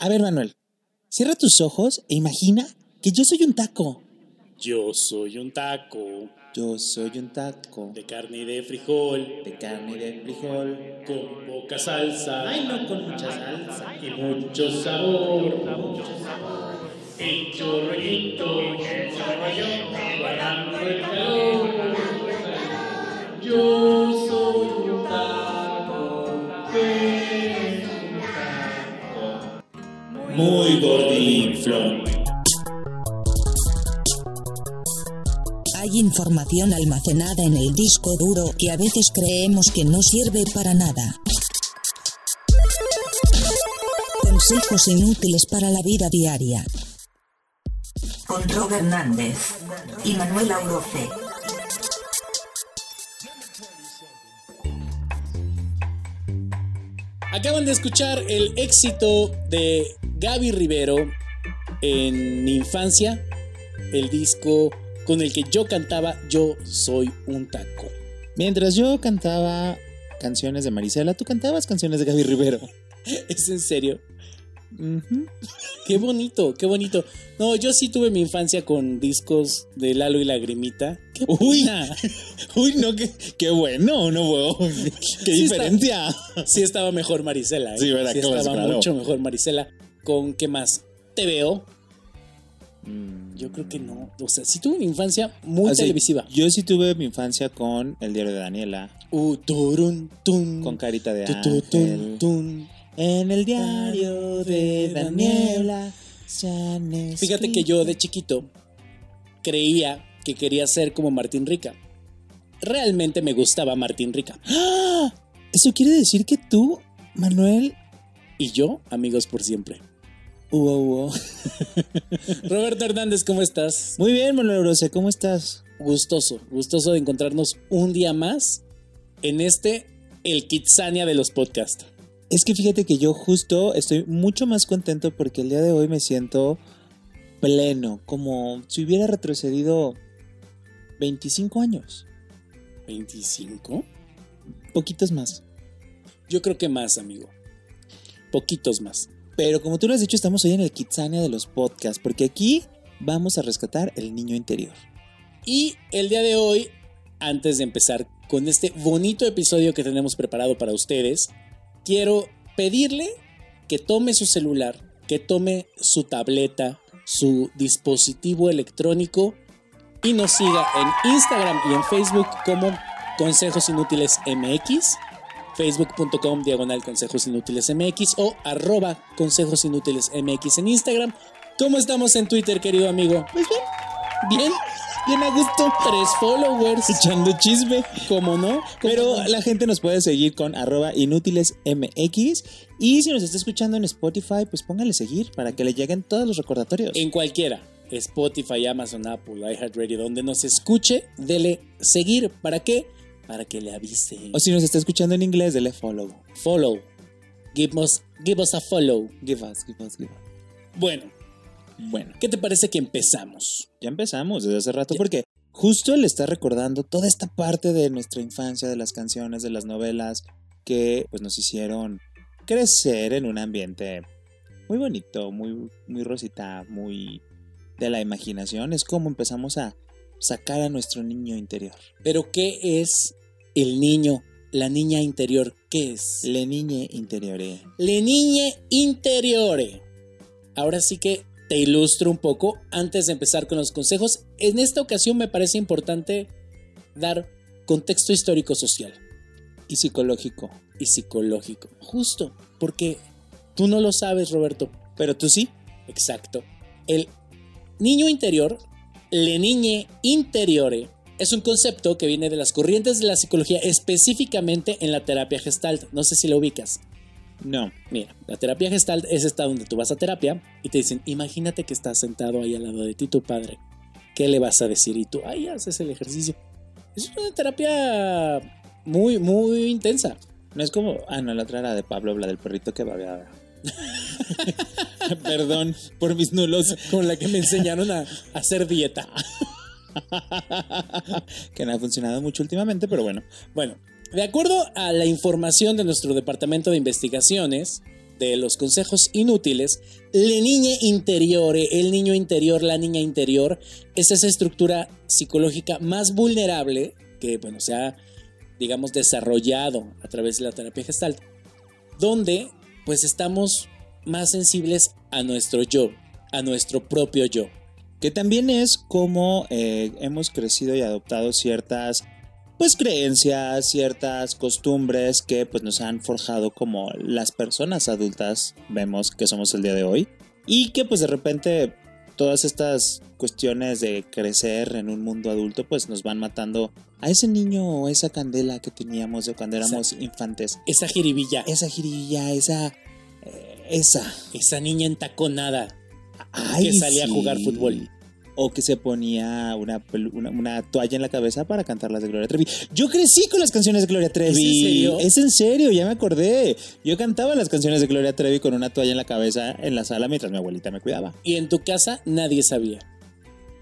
A ver, Manuel, cierra tus ojos e imagina que yo soy un taco. Yo soy un taco Yo soy un taco de carne y de frijol, de carne y de frijol. con poca salsa Ay, no con mucha salsa. y mucho sabor. El chorrito, el chorrito, guardando el calor. Yo Muy gordinflón. Hay información almacenada en el disco duro que a veces creemos que no sirve para nada. Consejos inútiles para la vida diaria. Con Rob Hernández y Manuel Aurofe. Acaban de escuchar el éxito de Gaby Rivero en mi infancia, el disco con el que yo cantaba Yo soy un taco. Mientras yo cantaba canciones de Marisela, tú cantabas canciones de Gaby Rivero. ¿Es en serio? Qué bonito, qué bonito. No, yo sí tuve mi infancia con discos de Lalo y Lagrimita. Qué Uy. Uy, no, qué, qué bueno, no, wow. Qué Sí diferencia. Sí estaba mejor Marisela. ¿eh? Sí, ¿verdad? Sí estaba claro. mucho mejor Marisela. ¿Con qué más? Te veo. Mm. Yo creo que no. O sea, sí tuve una infancia muy O sea, televisiva. Yo sí tuve mi infancia con El diario de Daniela, Uh, turun, tun, con Carita de tu, tu, tun, tun. En el diario de Daniela. Fíjate que yo de chiquito creía que quería ser como Martín Rica. Realmente me gustaba Martín Rica. ¡Ah! Eso quiere decir que tú, Manuel, Y yo, amigos por siempre. Hugo, Hugo. Roberto Hernández, ¿cómo estás? Muy bien, Manuel Rose, ¿cómo estás? Gustoso, gustoso de encontrarnos un día más en este, el Kitsania de los podcasts. Es que fíjate que yo justo estoy mucho más contento porque el día de hoy me siento pleno, como si hubiera retrocedido 25 años, ¿25? poquitos más. Yo creo que más, amigo. Poquitos más. Pero como tú lo has dicho, estamos hoy en el Kitsania de los podcasts, porque aquí vamos a rescatar el niño interior. Y el día de hoy, antes de empezar con este bonito episodio que tenemos preparado para ustedes, quiero pedirle que tome su celular, que tome su tableta, su dispositivo electrónico y nos siga en Instagram y en Facebook como Consejos Inútiles MX, facebook.com diagonal Consejos Inútiles MX o arroba Consejos Inútiles MX en Instagram. ¿Cómo estamos en Twitter, querido amigo? Pues bien, Bien, bien a gusto, tres followers. echando chisme. ¿Cómo no? Pero la gente nos puede seguir con arroba inútilesmx y si nos está escuchando en Spotify, pues póngale seguir para que le lleguen todos los recordatorios. en cualquiera, Spotify, Amazon, Apple, iHeartRadio, donde nos escuche, dele seguir. ¿Para qué? Para que le avise. O si nos está escuchando en inglés, dele follow. Follow. Give us, give us a follow. Give us, give us, give us. Bueno, Bueno, ¿qué te parece que empezamos? ya empezamos desde hace rato Ya. porque justo le está recordando toda esta parte de nuestra infancia, de las canciones, de las novelas que pues nos hicieron crecer en un ambiente muy bonito, muy, muy rosita, muy de la imaginación. Es como empezamos a sacar a nuestro niño interior. Pero ¿qué es el niño, la niña interior? ¿Qué es? Le niñe interiore. Le niñe interiore. Ahora sí que te ilustro un poco antes de empezar con los consejos. En esta ocasión me parece importante dar contexto histórico social Y psicológico. y psicológico. Justo, porque tú no lo sabes, Roberto. Pero tú sí. Exacto. El niño interior, le niñe interiore, es un concepto que viene de las corrientes de la psicología, específicamente en la terapia gestalt. No sé si lo ubicas. No. Mira, la terapia gestalt es esta donde tú vas a terapia y te dicen, imagínate que estás sentado ahí al lado de ti tu padre. ¿Qué le vas a decir? Y tú, ahí haces el ejercicio. Es una terapia muy, muy intensa. No es como. Ah, no, la otra era de Pablo, la del perrito que babeaba. Perdón por mis nulos. Con la que me enseñaron a, a hacer dieta. que no ha funcionado mucho últimamente, pero bueno. Bueno, de acuerdo a la información de nuestro departamento de investigaciones, de los consejos inútiles, la niña interior, el niño interior, la niña interior, es esa estructura psicológica más vulnerable que, bueno, se ha, digamos, desarrollado a través de la terapia gestalt, donde pues estamos más sensibles a nuestro yo, a nuestro propio yo. Que también es como eh, hemos crecido y adoptado ciertas pues creencias, ciertas costumbres que pues nos han forjado como las personas adultas vemos que somos el día de hoy y que pues de repente todas estas cuestiones de crecer en un mundo adulto pues nos van matando a ese niño o esa candela que teníamos de cuando éramos infantes. Esa jiribilla. Esa jiribilla, esa... eh, esa. Esa niña entaconada Ay, que salía sí. a jugar fútbol. O que se ponía una, una, una toalla en la cabeza para cantar las de Gloria Trevi. Yo crecí con las canciones de Gloria Trevi. ¿Es en serio? Es en serio, ya me acordé. Yo cantaba las canciones de Gloria Trevi con una toalla en la cabeza en la sala mientras mi abuelita me cuidaba. Y en tu casa nadie sabía.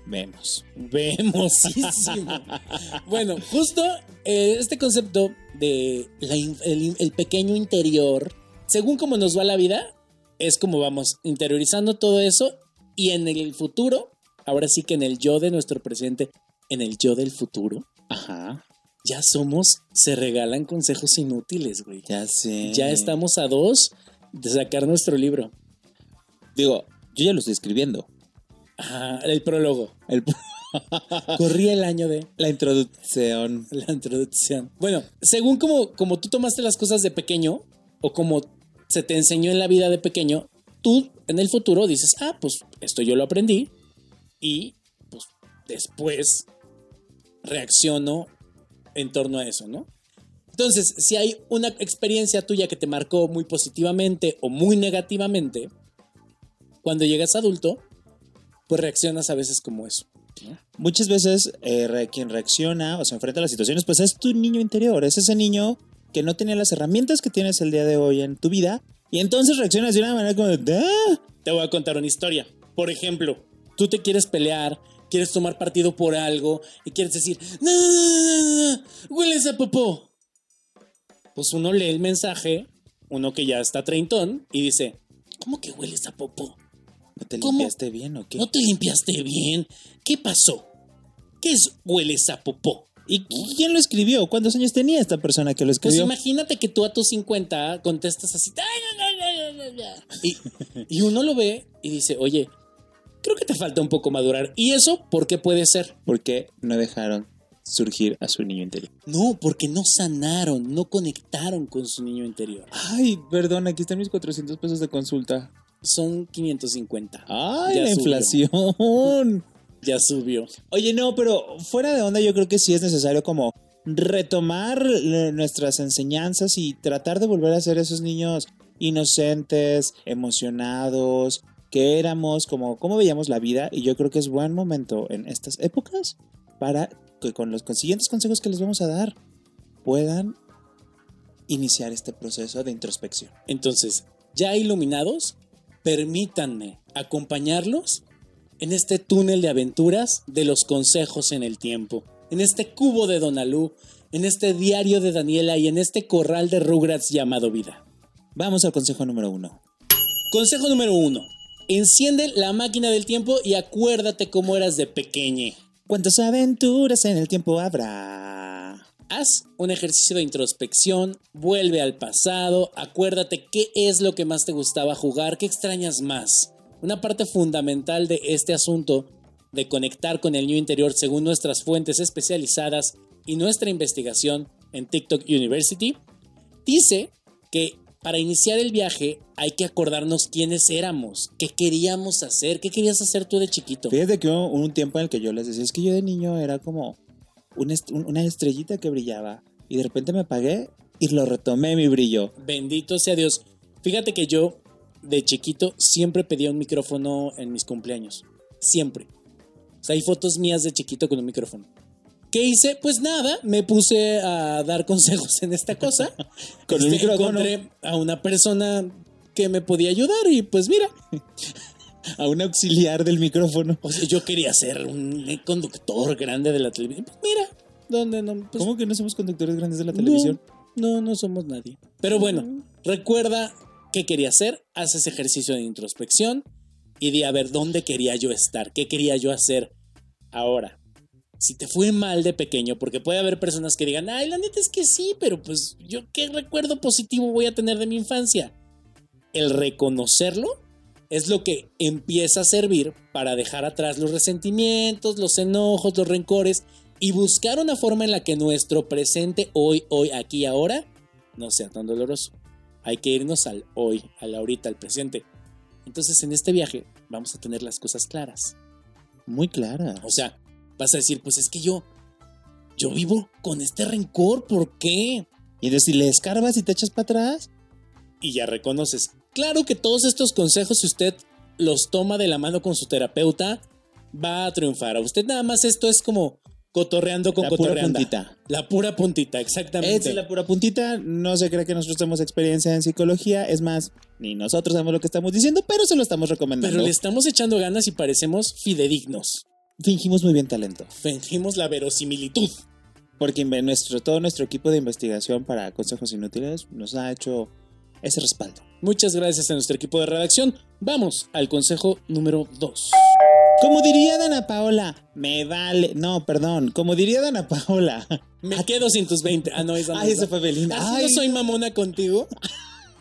Vemos. Vemosísimo. bueno, justo eh, este concepto de la el pequeño interior, según como nos va la vida, es como vamos interiorizando todo eso y en el futuro, ahora sí que en el yo de nuestro presente, en el yo del futuro, Ajá. ya somos, se regalan consejos inútiles, güey. Ya sé. Ya estamos a dos de sacar nuestro libro. Digo, yo ya lo estoy escribiendo. Ah, el prólogo. El- Corría el año de... la introducción. La introducción. Bueno, según como, como tú tomaste las cosas de pequeño, o como se te enseñó en la vida de pequeño, tú en el futuro dices, ah, pues esto yo lo aprendí, y pues después reacciono en torno a eso, ¿no? Entonces, si hay una experiencia tuya que te marcó muy positivamente o muy negativamente, cuando llegas adulto, pues reaccionas a veces como eso. Muchas veces eh, quien reacciona o se enfrenta a las situaciones, pues es tu niño interior, es ese niño que no tenía las herramientas que tienes el día de hoy en tu vida y entonces reaccionas de una manera como "Ah". Te voy a contar una historia. Por ejemplo, tú te quieres pelear, quieres tomar partido por algo y quieres decir, no, no, no, no, hueles a popó. Pues uno lee el mensaje, uno que ya está treintón, y dice, ¿cómo que hueles a popó? ¿No te ¿Cómo? limpiaste bien o qué? ¿No te limpiaste bien? ¿Qué pasó? ¿Qué es hueles a popó? ¿Y qui- quién lo escribió? ¿Cuántos años tenía esta persona que lo Pues escribió? imagínate que tú a tus 50 contestas así. Y, y uno lo ve y dice, oye, creo que te falta un poco madurar. ¿Y eso por qué puede ser? Porque no dejaron surgir a su niño interior. No, porque no sanaron, no conectaron con su niño interior. Ay, perdón, aquí están mis 400 pesos de consulta. Son 550. Ay, Ya la subió. inflación. Ya subió. Oye, no, pero fuera de onda yo creo que sí es necesario como retomar nuestras enseñanzas y tratar de volver a ser esos niños inocentes, emocionados, que éramos, como, como veíamos la vida y yo creo que es buen momento en estas épocas para que con los siguientes consejos que les vamos a dar puedan iniciar este proceso de introspección. Entonces, ya iluminados, permítanme acompañarlos en este túnel de aventuras de los consejos en el tiempo, en este cubo de Donalú, en este diario de Daniela y en este corral de Rugrats llamado vida. Vamos al consejo número uno. Consejo número uno. Enciende la máquina del tiempo y acuérdate cómo eras de pequeñe. ¿Cuántas aventuras en el tiempo habrá? Haz un ejercicio de introspección, vuelve al pasado, acuérdate qué es lo que más te gustaba jugar, qué extrañas más. Una parte fundamental de este asunto de conectar con el niño interior según nuestras fuentes especializadas y nuestra investigación en TikTok University, dice que para iniciar el viaje hay que acordarnos quiénes éramos, qué queríamos hacer, qué querías hacer tú de chiquito. Fíjate que hubo un tiempo en el que yo les decía, es que yo de niño era como un est- un- una estrellita que brillaba y de repente me apagué y lo retomé mi brillo. Bendito sea Dios. Fíjate que yo, de chiquito, siempre pedía un micrófono en mis cumpleaños. Siempre. O sea, hay fotos mías de chiquito con un micrófono. ¿Qué hice? Pues nada, me puse a dar consejos en esta cosa. Con el Este, micrófono. Encontré a una persona que me podía ayudar y pues mira, A un auxiliar del micrófono. o sea, yo quería ser un conductor grande de la televisión. Pues mira, ¿dónde no? Pues, ¿Cómo que no somos conductores grandes de la televisión? No, no, no somos nadie. Pero bueno, recuerda qué quería hacer, haz ese ejercicio de introspección y di a ver dónde quería yo estar, qué quería yo hacer ahora. Si te fue mal de pequeño, porque puede haber personas que digan, ay, la neta es que sí, pero pues yo qué recuerdo positivo voy a tener de mi infancia. El reconocerlo es lo que empieza a servir para dejar atrás los resentimientos, los enojos, los rencores y buscar una forma en la que nuestro presente, hoy, hoy, aquí, ahora, no sea tan doloroso. Hay que irnos al hoy, al ahorita, al presente. Entonces en este viaje vamos a tener las cosas claras. Muy clara. O sea, vas a decir, pues es que yo, yo vivo con este rencor, ¿por qué? Y entonces si le escarbas y te echas para atrás, Y ya reconoces. Claro que todos estos consejos, si usted los toma de la mano con su terapeuta, va a triunfar. A usted nada más esto es como cotorreando con La pura cotorreanda. puntita. La pura puntita, exactamente. Esta es la pura puntita. No se cree que nosotros tenemos experiencia en psicología. Es más, ni nosotros sabemos lo que estamos diciendo, pero se lo estamos recomendando. Pero le estamos echando ganas y parecemos fidedignos. Fingimos muy bien talento. Fingimos la verosimilitud. Porque nuestro, todo nuestro equipo de investigación para consejos inútiles nos ha hecho ese respaldo. Muchas gracias a nuestro equipo de redacción. Vamos al consejo número 2. Como diría Dana Paola, me vale. No, perdón. Como diría Dana Paola. Me quedo sin tus 20. Ah, no, esa Ay, es. esa fue Belinda. ¿Así Ay. no soy mamona contigo?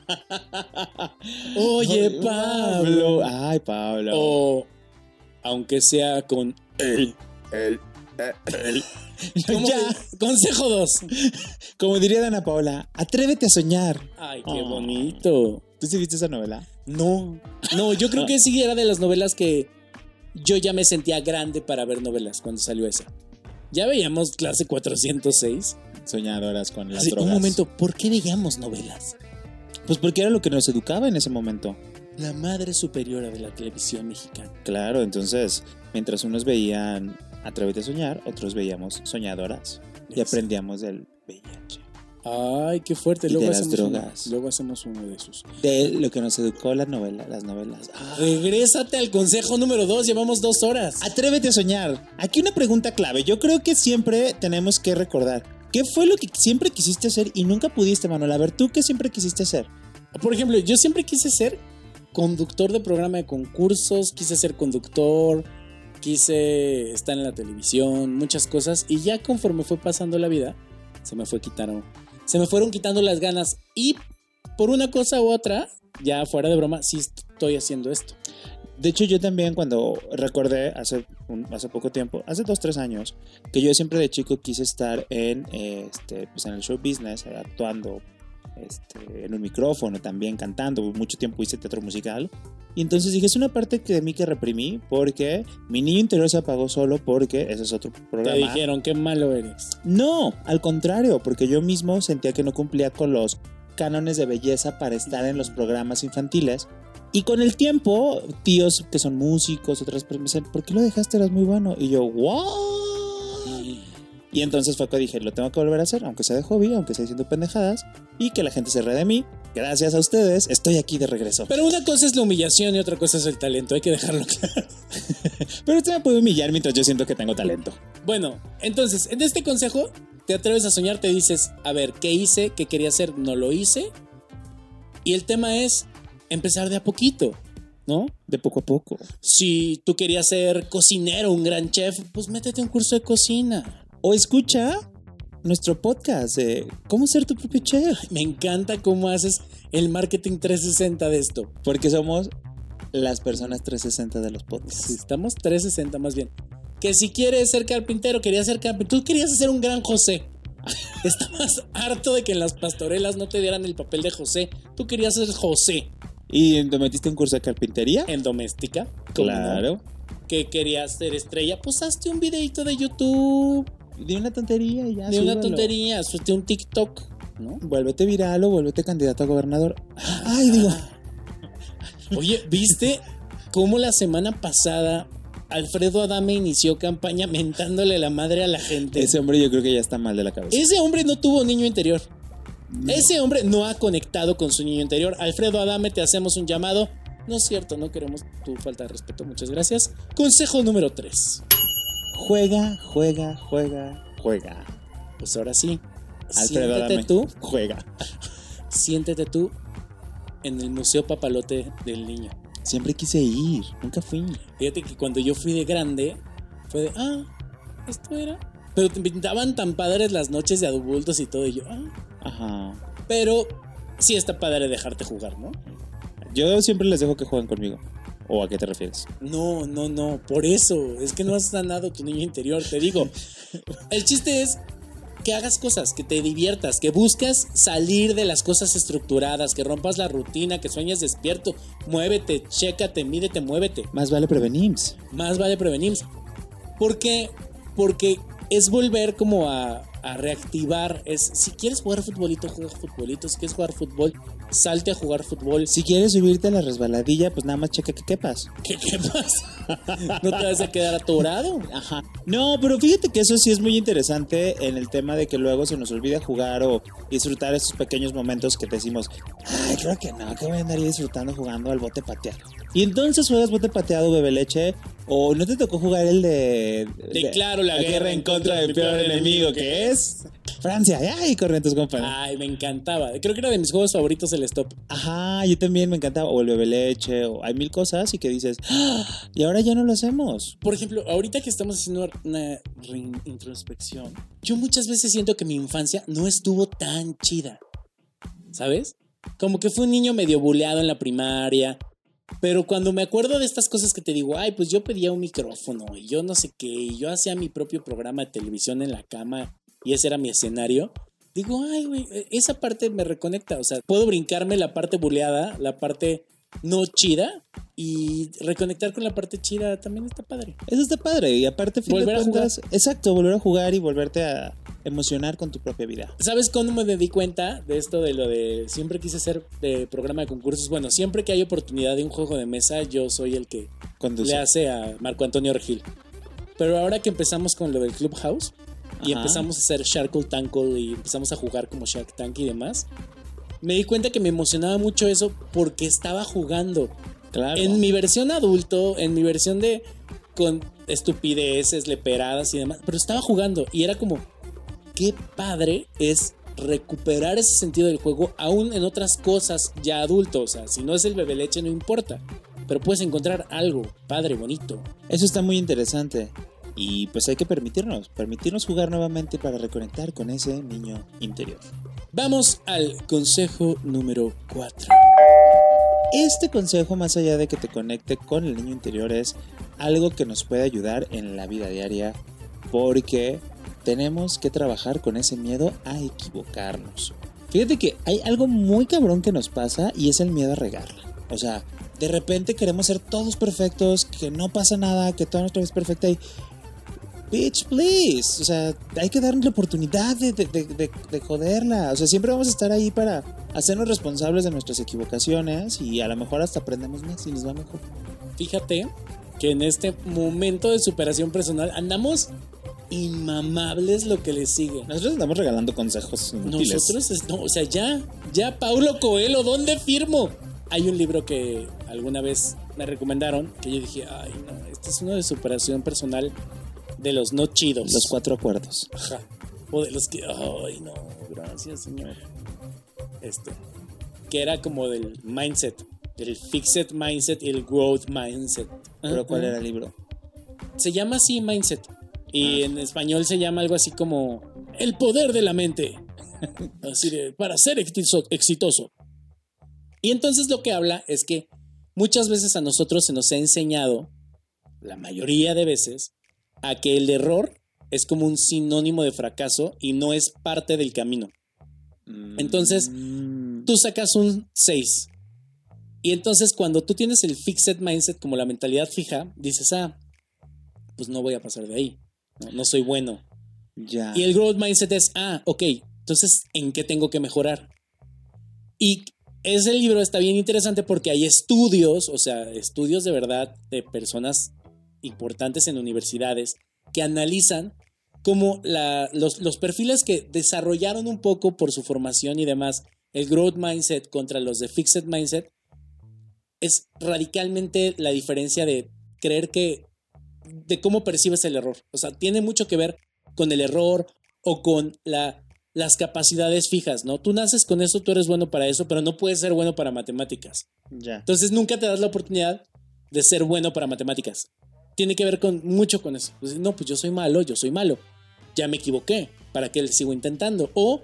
Oye, Pablo. Ay, Pablo. O aunque sea con él. El, el. ¿Cómo Ya. Consejo 2. Como diría Dana Paola, atrévete a soñar. Ay, qué Oh. bonito. ¿Tú sí viste esa novela? No, no, yo creo que sí era de las novelas que yo ya me sentía grande para ver novelas cuando salió esa. Ya veíamos clase 406. Soñadoras con las Así, drogas. un momento, ¿por qué veíamos novelas? Pues porque era lo que nos educaba en ese momento. La madre superiora de la televisión mexicana. Claro, entonces, mientras unos veían a soñar, otros veíamos Soñadoras. Y aprendíamos del VIH. Ay, qué fuerte. Y Luego de las hacemos, uno, luego hacemos uno de esos. De lo que nos educó la novela, las novelas. Ah, Regrésate al consejo número 2. Llevamos dos horas. Atrévete a soñar. Aquí una pregunta clave. Yo creo que siempre tenemos que recordar. ¿Qué fue lo que siempre quisiste hacer y nunca pudiste, Manuel? A ver, ¿tú qué siempre quisiste hacer? Por ejemplo, yo siempre quise ser conductor de programa de concursos, quise ser conductor, quise estar en la televisión, muchas cosas. Y ya conforme fue pasando la vida, se me fue quitando, se me fueron quitando las ganas. Y por una cosa u otra, ya fuera de broma, sí estoy haciendo esto. De hecho, yo también cuando recordé hace, un- hace poco tiempo, hace dos, tres años, que yo siempre de chico quise estar en, eh, este, pues en el show business, actuando este, en un micrófono, también cantando. Mucho tiempo hice teatro musical. Y entonces dije, es una parte que de mí que reprimí porque mi niño interior se apagó solo porque ese es otro Te programa. dijeron, qué malo eres. No, al contrario, porque yo mismo sentía que no cumplía con los cánones de belleza para estar en los programas infantiles. Y con el tiempo, tíos que son músicos, otras personas me dicen, ¿por qué lo dejaste? Eras muy bueno. Y yo, ¿what? Y entonces fue que dije, lo tengo que volver a hacer, aunque sea de hobby, aunque sea diciendo pendejadas, y que la gente se ría de mí. Gracias a ustedes, estoy aquí de regreso. Pero una cosa es la humillación y otra cosa es el talento, hay que dejarlo claro. Pero usted me puede humillar mientras yo siento que tengo talento. Bueno, entonces, en este consejo, te atreves a soñar, te dices, a ver, ¿qué hice? ¿Qué quería hacer? No lo hice. Y el tema es empezar de a poquito, ¿no? De poco a poco. Si tú querías ser cocinero, un gran chef, pues métete a un curso de cocina. O escucha nuestro podcast de cómo ser tu propio chef. Me encanta cómo haces el marketing 360 de esto. Porque somos las personas 360 de los podcasts. Estamos 360 más bien. Que si quieres ser carpintero, querías ser carpintero, tú querías ser un gran José. Estabas harto de que en las pastorelas no te dieran el papel de José. Tú querías ser José ¿Y te metiste un curso de carpintería? en doméstica. Claro. Que querías ser estrella. Pues hazte un videito de YouTube. De una tontería y ya. de una tontería. Hazte un TikTok. ¿No? Vuélvete viral o vuélvete candidato a gobernador. Ay, digo. Oye, ¿viste cómo la semana pasada Alfredo Adame inició campaña mentándole la madre a la gente? Ese hombre yo creo que ya está mal de la cabeza. Ese hombre no tuvo niño interior. Ese hombre no ha conectado con su niño interior. Alfredo Adame, te hacemos un llamado. No es cierto, no queremos tu falta de respeto. Muchas gracias. Consejo número 3. Juega, juega, juega, juega. Pues ahora sí. Alfredo siéntete Adame. tú, Juega. siéntete tú en el Museo Papalote del Niño. Siempre quise ir, nunca fui. Fíjate que cuando yo fui de grande, fue de, ah, esto era. Pero te pintaban tan padres las noches de adultos y todo, y yo, ah. Ajá. Pero sí está padre dejarte jugar, ¿no? Yo siempre les dejo que jueguen conmigo. ¿O a qué te refieres? No, no, no, por eso. Es que no has sanado tu niño interior, te digo. El chiste es que hagas cosas, que te diviertas, que buscas salir de las cosas estructuradas, que rompas la rutina, que sueñes despierto, muévete, chécate, mídete, muévete. Más vale prevenir. Más vale prevenir. ¿Por qué? Porque es volver como a, a reactivar. Es si quieres jugar futbolito, juega futbolito. Si quieres jugar fútbol, salte a jugar fútbol. Si quieres subirte a la resbaladilla, pues nada más checa que quepas. ¿Qué quepas? no te vas a quedar atorado. Ajá. No, pero fíjate que eso sí es muy interesante en el tema de que luego se nos olvida jugar o disfrutar esos pequeños momentos que decimos, ay, creo que no, que voy a andar disfrutando jugando al bote pateado. Y entonces juegas bote pateado, bebe leche, o no te tocó jugar el de... De, claro, la, guerra, en contra del peor enemigo, que es... Francia, ay, corren tus compañeros. Ay, me encantaba. Creo que era de mis juegos favoritos el stop. Ajá, yo también me encantaba. O el bebe leche, o hay mil cosas y que dices, ¡Ah! y ahora ya no lo hacemos. Por ejemplo, ahorita que estamos haciendo una introspección, yo muchas veces siento que mi infancia no estuvo tan chida. ¿Sabes? Como que fue un niño medio buleado en la primaria. Pero cuando me acuerdo de estas cosas que te digo, ay, pues yo pedía un micrófono y yo no sé qué, y yo hacía mi propio programa de televisión en la cama y ese era mi escenario, digo, ay, güey, e-, esa parte me reconecta. O sea, puedo brincarme la parte buleada, la parte no chida y reconectar con la parte chida también está padre. Eso está padre y aparte volver a jugar. Exacto, volver a jugar y volverte a emocionar con tu propia vida. ¿Sabes cuándo me di cuenta de esto de lo de siempre quise ser de programa de concursos? Bueno, siempre que hay oportunidad de un juego de mesa, yo soy el que le hace a Marco Antonio Regil. Pero ahora que empezamos con lo del Clubhouse, y empezamos a hacer Sharkle Tankle y empezamos a jugar como Shark Tank y demás, me di cuenta que me emocionaba mucho eso porque estaba jugando. Claro. En mi versión adulto, en mi versión de con estupideces, leperadas y demás, pero estaba jugando y era como, qué padre es recuperar ese sentido del juego aún en otras cosas ya adultos. O sea, si no es el bebé leche no importa, pero puedes encontrar algo padre, bonito. Eso está muy interesante. Y pues hay que permitirnos, permitirnos jugar nuevamente para reconectar con ese niño interior. Vamos al consejo número 4. Este consejo, más allá de que te conecte con el niño interior, es algo que nos puede ayudar en la vida diaria porque tenemos que trabajar con ese miedo a equivocarnos. Fíjate que hay algo muy cabrón que nos pasa y es el miedo a regarla. O sea, de repente queremos ser todos perfectos, que no pasa nada, que todo nuestra vida es perfecta y bitch, please. O sea, hay que darle la oportunidad de, de, joderla. O sea, siempre vamos a estar ahí para hacernos responsables de nuestras equivocaciones y a lo mejor hasta aprendemos más y nos va mejor. Fíjate que en este momento de superación personal andamos inmamables lo que le sigue. Nosotros estamos regalando consejos Nosotros, no, o sea, ya, ya, Paulo Coelho, ¿dónde firmo? Hay un libro que alguna vez me recomendaron que yo dije, ay, no, este es uno de superación personal de los no chidos. Los cuatro acuerdos. Ajá. O de los que, ay, no, gracias, señor. Este. Que era como del mindset. Del fixed mindset y el growth mindset. ¿Pero cuál era el libro? Se llama así mindset. Y ah. en español se llama algo así como el poder de la mente. así de, para ser exitoso. Y entonces lo que habla es que muchas veces a nosotros se nos ha enseñado, la mayoría de veces, a que el error es como un sinónimo de fracaso y no es parte del camino. Entonces, Mm. tú sacas un 6. Y entonces cuando tú tienes el fixed mindset como la mentalidad fija, dices, ah, pues no voy a pasar de ahí. No, no soy bueno. Ya. Y el growth mindset es, ah, ok, entonces, ¿en qué tengo que mejorar? Y ese libro está bien interesante porque hay estudios, o sea, estudios de verdad de personas importantes en universidades que analizan cómo la, los, los perfiles que desarrollaron un poco por su formación y demás el growth mindset contra los de fixed mindset es radicalmente la diferencia de creer que de cómo percibes el error. O sea, tiene mucho que ver con el error o con la, las capacidades fijas, ¿no? Tú naces con eso, tú eres bueno para eso, pero no puedes ser bueno para matemáticas. Ya. Entonces nunca te das la oportunidad de ser bueno para matemáticas. Tiene que ver con mucho con eso. Pues, no, pues yo soy malo, yo soy malo. Ya me equivoqué. ¿Para qué le sigo intentando? O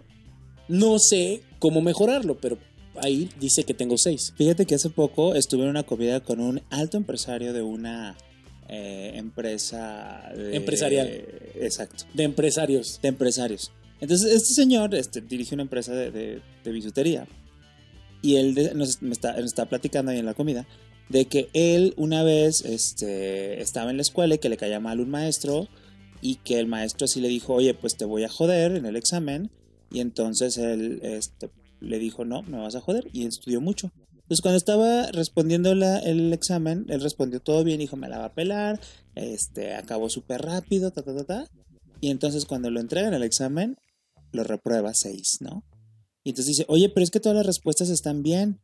no sé cómo mejorarlo, pero ahí dice que tengo seis. Fíjate que hace poco estuve en una comida con un alto empresario de una eh, empresa de- Empresarial. Exacto, De empresarios. de empresarios. Entonces, este señor este, dirige una empresa de, de- de bisutería y él nos, me está, está platicando ahí en la comida de que él una vez este, estaba en la escuela y que le caía mal un maestro y que el maestro así le dijo, oye, pues te voy a joder en el examen. Y entonces él este, le dijo, no, me vas a joder. Y estudió mucho. Entonces cuando estaba respondiendo la- el examen, él respondió todo bien, dijo, me la va a pelar, este, acabó súper rápido, ta, ta, ta, ta. Y entonces cuando lo entregan el examen, lo reprueba 6, ¿no? Y entonces dice, oye, pero es que todas las respuestas están bien.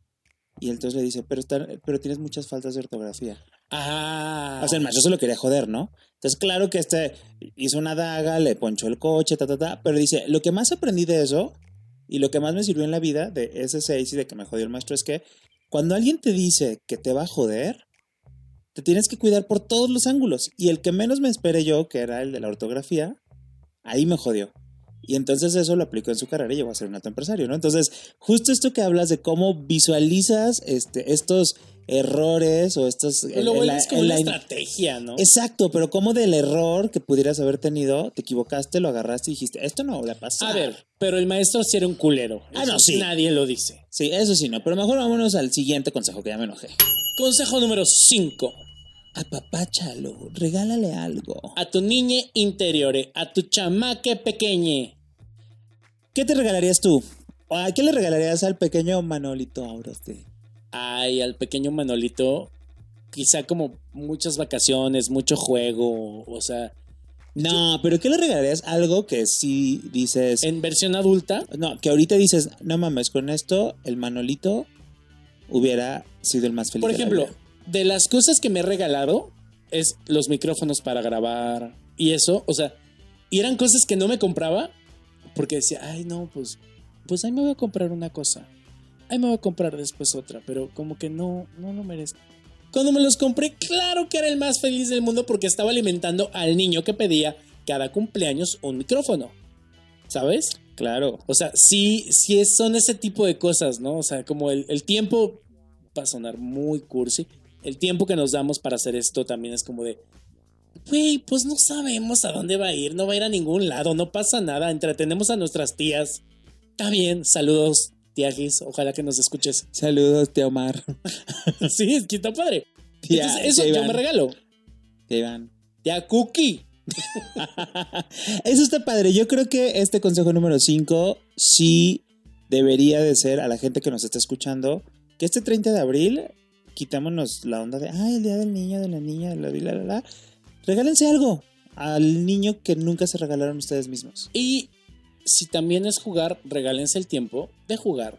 Y entonces le dice, pero, pero tienes muchas faltas de ortografía. Ah. O sea, el maestro se lo quería joder, ¿no? Entonces, claro que este hizo una daga, le ponchó el coche, ta, ta, ta. Pero dice, lo que más aprendí de eso y lo que más me sirvió en la vida de ese 6 y de que me jodió el maestro es que cuando alguien te dice que te va a joder, te tienes que cuidar por todos los ángulos. Y el que menos me esperé yo, que era el de la ortografía, ahí me jodió. Y entonces eso lo aplicó en su carrera y llegó a ser un alto empresario, ¿no? Entonces, justo esto que hablas de cómo visualizas este, estos errores o estos... Lo en la- vuelves como una la- estrategia, ¿no? Exacto, pero como del error que pudieras haber tenido, te equivocaste, lo agarraste y dijiste, esto no va a pasar. A ver, pero el maestro sí era un culero. Ah, Eso no, sí. Nadie lo dice. Sí, eso sí, no, pero mejor vámonos al siguiente consejo, que ya me enojé. Consejo número 5. Apapáchalo, regálale algo. A tu niña interiore, a tu chamaque pequeñe. ¿Qué te regalarías tú? ¿O ¿A qué le regalarías al pequeño Manolito Auraste? Ay, al pequeño Manolito, quizá como muchas vacaciones, mucho juego, o sea, No, pero ¿qué le regalarías? Algo que sí dices... en versión adulta, No, que ahorita dices, no mames, con esto el Manolito hubiera sido el más feliz. por de la ejemplo, vida. De las cosas que me he regalado es los micrófonos para grabar y eso, o sea, y eran cosas que no me compraba porque decía, ay, no, pues, pues ahí me voy a comprar una cosa, ahí me voy a comprar después otra, pero como que no, no lo merezco. Cuando me los compré, claro que era el más feliz del mundo porque estaba alimentando al niño que pedía cada cumpleaños un micrófono. ¿Sabes? Claro. O sea, sí, sí son ese tipo de cosas, ¿no? O sea, como el, el tiempo, va a sonar muy cursi, el tiempo que nos damos para hacer esto también es como de, güey, pues no sabemos a dónde va a ir, no va a ir a ningún lado, no pasa nada, entretenemos a nuestras tías. Está bien, saludos, tía Gis, ojalá que nos escuches. Saludos, tío Omar. sí, es que está padre. Tía- Entonces, eso tía yo me regalo. Tía Iván. Tía Cookie. Eso está padre. Yo creo que este consejo número 5 sí debería de ser a la gente que nos está escuchando que este 30 de abril quitámonos la onda de, ay, el día del niño, de la niña, de la, la, la, la. Regálense algo al niño que nunca se regalaron ustedes mismos. Y si también es jugar, regálense el tiempo de jugar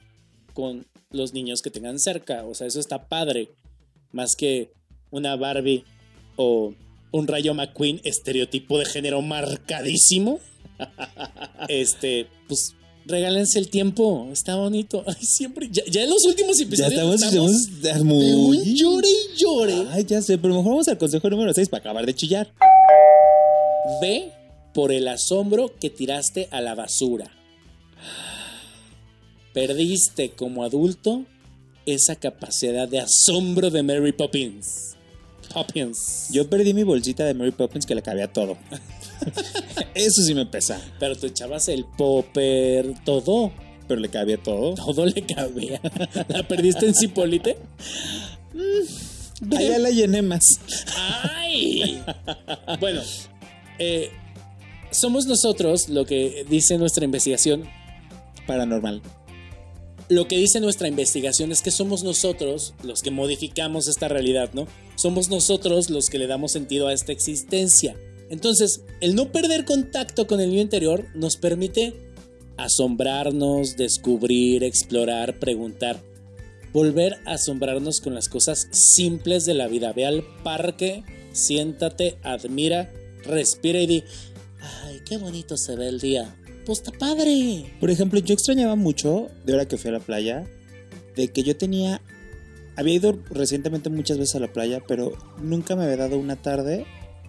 con los niños que tengan cerca. O sea, eso está padre. Más que una Barbie o un Rayo McQueen estereotipo de género marcadísimo. Este, pues regálense el tiempo. Está bonito. Ay, siempre. Ya, ya en los últimos Ya episodios estamos, estamos estamos de muy... un llore y llore. Ay, ya sé, pero mejor vamos al consejo número 6 para acabar de chillar. Ve por el asombro que tiraste a la basura. Perdiste como adulto esa capacidad de asombro de Mary Poppins. Poppins. Yo perdí mi bolsita de Mary Poppins que le cabía todo. Eso sí me pesa, Pero tú echabas el popper, todo. pero le cabía todo. Todo le cabía. ¿La perdiste en Cipolite? Allá la llené más. ¡Ay! Bueno, eh, somos nosotros lo que dice nuestra investigación Paranormal. lo que dice nuestra investigación es que somos nosotros los que modificamos esta realidad, ¿no? Somos nosotros los que le damos sentido a esta existencia. Entonces, el no perder contacto con el niño interior nos permite asombrarnos, descubrir, explorar, preguntar, volver a asombrarnos con las cosas simples de la vida. Ve al parque, siéntate, admira, respira y di, ay, qué bonito se ve el día. pues está padre. Por ejemplo, yo extrañaba mucho, de hora que fui a la playa, de que yo tenía... Había ido recientemente muchas veces a la playa, pero nunca me había dado una tarde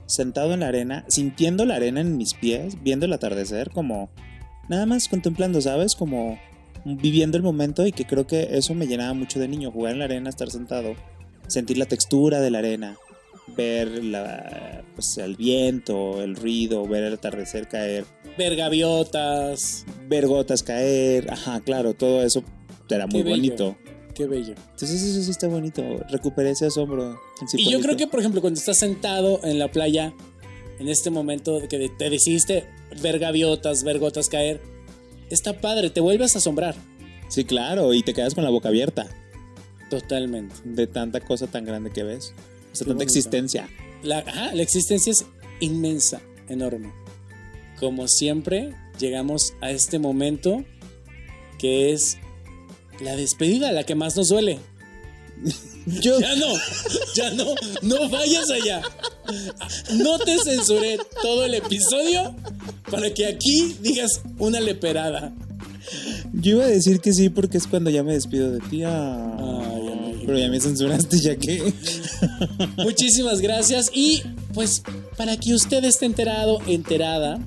sentado en la arena, sintiendo la arena en mis pies, viendo el atardecer, como nada más contemplando, ¿sabes? Como viviendo el momento y que creo que eso me llenaba mucho de niño, jugar en la arena, estar sentado, sentir la textura de la arena, ver la, pues, el viento, el ruido, ver el atardecer caer, Ver gaviotas. ver gotas caer, ajá, claro, todo eso era muy bello. bonito. Qué bello. Entonces eso sí está bonito, recuperé ese asombro. Y yo creo que, por ejemplo, cuando estás sentado en la playa, en este momento que te decidiste ver gaviotas, ver gotas caer, está padre, te vuelves a asombrar. Sí, claro, y te quedas con la boca abierta Totalmente. de tanta cosa tan grande que ves. O sea, Qué tanta bonito. existencia. La, ajá, la existencia es inmensa, enorme. Como siempre, llegamos a este momento que es la despedida, la que más nos duele. Yo, Ya no, ya no, no vayas allá. No te censuré todo el episodio para que aquí digas una leperada. yo iba a decir que sí porque es cuando ya me despido de ti. ah. Ay, amigo. pero ya me censuraste, ya que. Muchísimas gracias y pues para que usted esté enterado, enterada,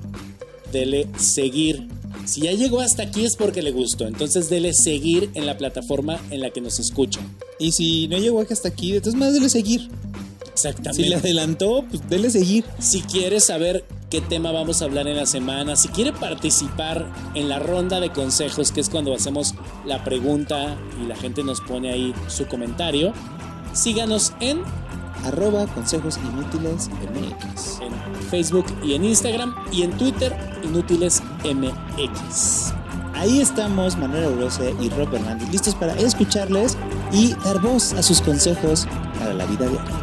dele seguir. Si ya llegó hasta aquí es porque le gustó, entonces dele seguir en la plataforma en la que nos escucha. Y si no llegó hasta aquí, todas maneras, dele seguir. Exactamente. Si le adelantó, pues dele seguir. Si quiere saber qué tema vamos a hablar en la semana, si quiere participar en la ronda de consejos, que es cuando hacemos la pregunta y la gente nos pone ahí su comentario, síganos en, Arroba consejos inútiles MX. en Facebook y en Instagram y en Twitter, Inútiles MX. Ahí estamos, Manuel Aurose y Rob Hernández, listos para escucharles y dar voz a sus consejos para la vida diaria.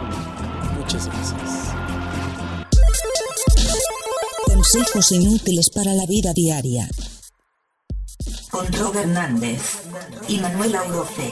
Muchas gracias. Consejos inútiles para la vida diaria. Con Rob Hernández y Manuel Aurofe.